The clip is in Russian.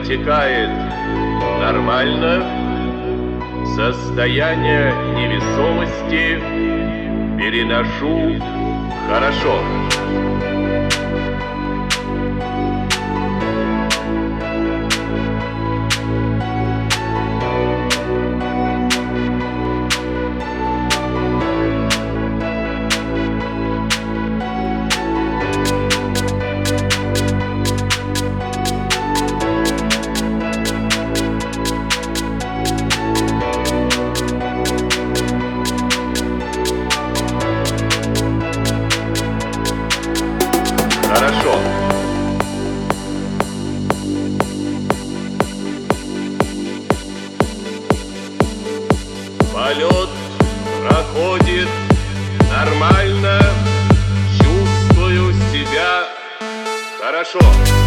Протекает нормально. Состояние невесомости переношу хорошо. хорошо.